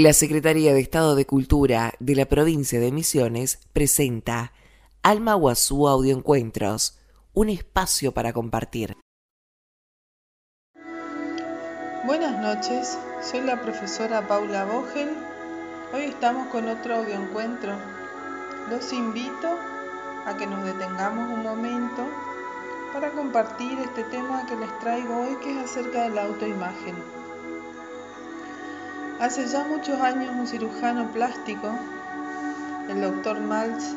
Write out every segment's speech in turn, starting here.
La Secretaría de Estado de Cultura de la provincia de Misiones presenta Alma Guazú Audioencuentros, un espacio para compartir. Buenas noches, soy la profesora Paula Vogel. Hoy estamos con otro audioencuentro. Los invito a que nos detengamos un momento para compartir este tema que les traigo hoy, que es acerca de la autoimagen. Hace ya muchos años un cirujano plástico, el doctor Maltz,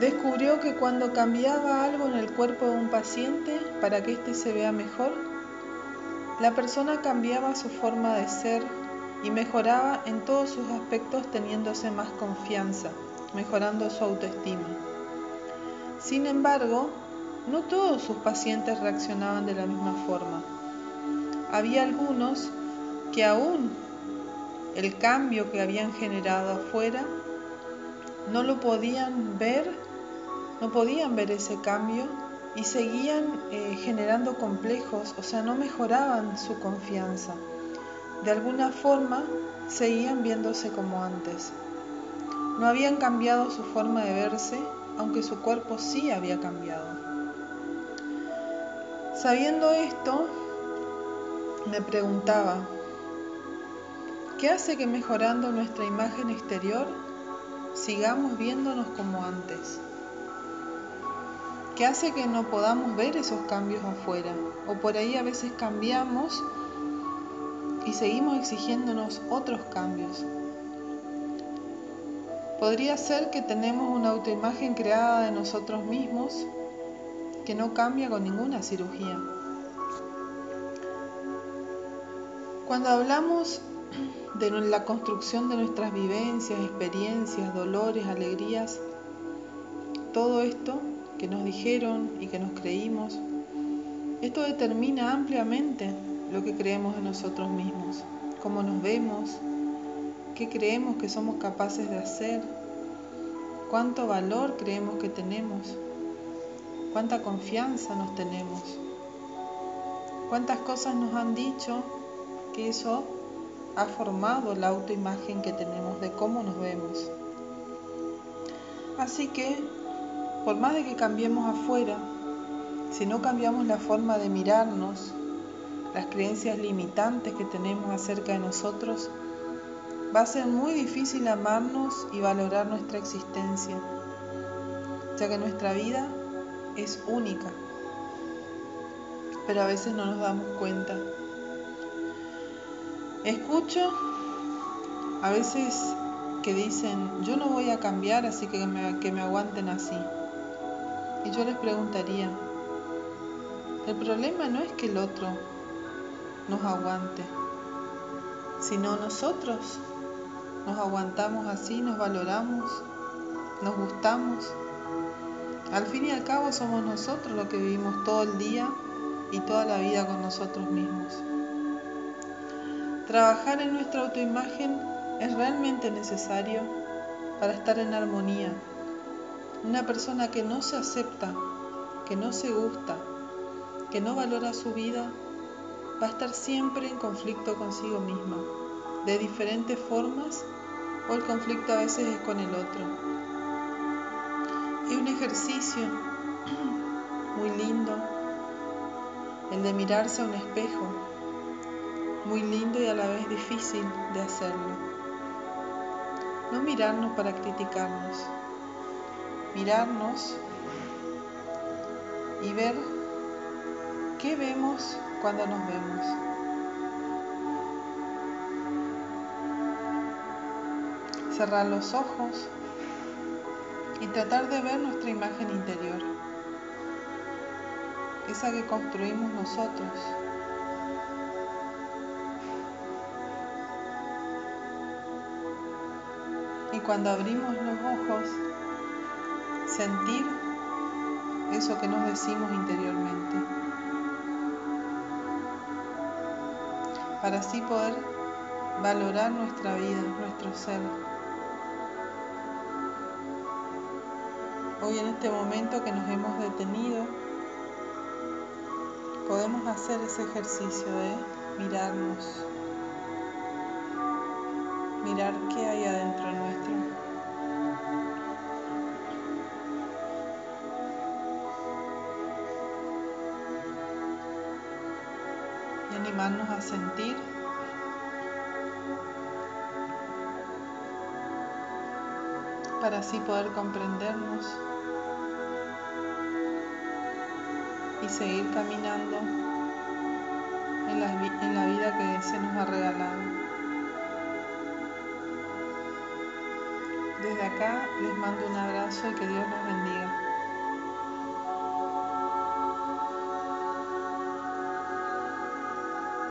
descubrió que cuando cambiaba algo en el cuerpo de un paciente para que éste se vea mejor, la persona cambiaba su forma de ser y mejoraba en todos sus aspectos teniéndose más confianza, mejorando su autoestima. Sin embargo, no todos sus pacientes reaccionaban de la misma forma. Había algunos que aún el cambio que habían generado afuera, no lo podían ver, no podían ver ese cambio y seguían eh, generando complejos, o sea, no mejoraban su confianza. De alguna forma seguían viéndose como antes. No habían cambiado su forma de verse, aunque su cuerpo sí había cambiado. Sabiendo esto, me preguntaba, ¿Qué hace que mejorando nuestra imagen exterior sigamos viéndonos como antes. ¿Qué hace que no podamos ver esos cambios afuera. O por ahí a veces cambiamos y seguimos exigiéndonos otros cambios. Podría ser que tenemos una autoimagen creada de nosotros mismos que no cambia con ninguna cirugía. Cuando hablamos de la construcción de nuestras vivencias, experiencias, dolores, alegrías, todo esto que nos dijeron y que nos creímos, esto determina ampliamente lo que creemos de nosotros mismos, cómo nos vemos, qué creemos que somos capaces de hacer, cuánto valor creemos que tenemos, cuánta confianza nos tenemos, cuántas cosas nos han dicho que eso ha formado la autoimagen que tenemos de cómo nos vemos. Así que, por más de que cambiemos afuera, si no cambiamos la forma de mirarnos, las creencias limitantes que tenemos acerca de nosotros, va a ser muy difícil amarnos y valorar nuestra existencia, ya que nuestra vida es única, pero a veces no nos damos cuenta. Escucho a veces que dicen, yo no voy a cambiar, así que me, que me aguanten así. Y yo les preguntaría, el problema no es que el otro nos aguante, sino nosotros nos aguantamos así, nos valoramos, nos gustamos. Al fin y al cabo somos nosotros los que vivimos todo el día y toda la vida con nosotros mismos. Trabajar en nuestra autoimagen es realmente necesario para estar en armonía. Una persona que no se acepta, que no se gusta, que no valora su vida, va a estar siempre en conflicto consigo misma, de diferentes formas o el conflicto a veces es con el otro. Es un ejercicio muy lindo el de mirarse a un espejo muy lindo y a la vez difícil de hacerlo. No mirarnos para criticarnos, mirarnos y ver qué vemos cuando nos vemos. Cerrar los ojos y tratar de ver nuestra imagen interior, esa que construimos nosotros y cuando abrimos los ojos, sentir eso que nos decimos interiormente, para así poder valorar nuestra vida, nuestro ser. Hoy en este momento que nos hemos detenido, podemos hacer ese ejercicio de mirarnos mirar qué hay adentro nuestro. Y animarnos a sentir para así poder comprendernos y seguir caminando en la, en la vida que se nos ha regalado. Desde acá les mando un abrazo y que Dios los bendiga.